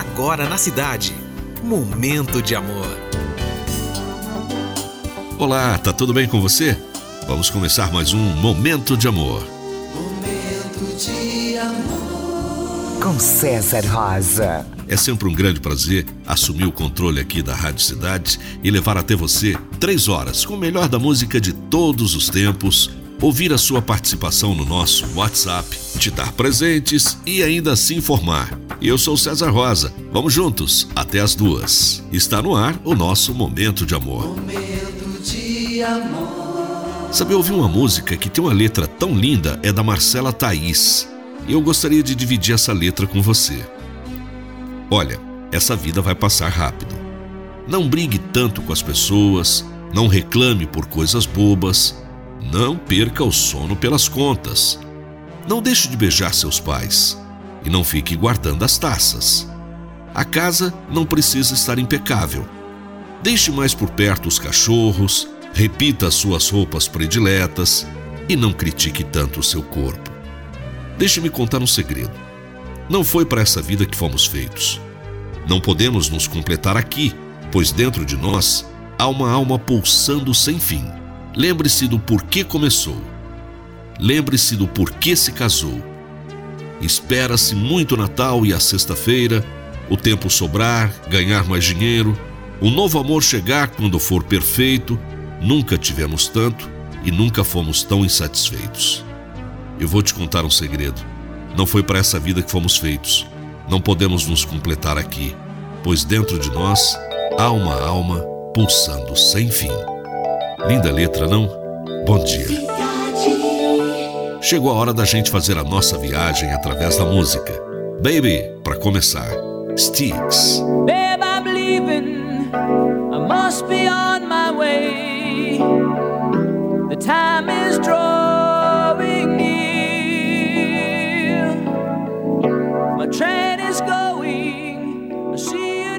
agora na cidade. Momento de amor. Olá, tá tudo bem com você? Vamos começar mais um Momento de Amor. Momento de amor. Com César Rosa. É sempre um grande prazer assumir o controle aqui da Rádio Cidade e levar até você três horas com o melhor da música de todos os tempos ouvir a sua participação no nosso WhatsApp, te dar presentes e ainda se informar. Eu sou César Rosa. Vamos juntos até as duas. Está no ar o nosso Momento de Amor. Momento de amor. Sabe, ouvir uma música que tem uma letra tão linda é da Marcela Thaís. E eu gostaria de dividir essa letra com você. Olha, essa vida vai passar rápido. Não brigue tanto com as pessoas, não reclame por coisas bobas, não perca o sono pelas contas. Não deixe de beijar seus pais e não fique guardando as taças. A casa não precisa estar impecável. Deixe mais por perto os cachorros, repita as suas roupas prediletas e não critique tanto o seu corpo. Deixe-me contar um segredo. Não foi para essa vida que fomos feitos. Não podemos nos completar aqui, pois dentro de nós há uma alma pulsando sem fim. Lembre-se do porquê começou. Lembre-se do porquê se casou. Espera-se muito Natal e a sexta-feira, o tempo sobrar, ganhar mais dinheiro, o novo amor chegar quando for perfeito. Nunca tivemos tanto e nunca fomos tão insatisfeitos. Eu vou te contar um segredo. Não foi para essa vida que fomos feitos. Não podemos nos completar aqui, pois dentro de nós há uma alma pulsando sem fim. Linda letra, não? Bom dia chegou a hora da gente fazer a nossa viagem através da música. Baby, para começar, Sticks. Babe, I'm leaving. I must be on my way. The time is drawing near. My train is going. I see you.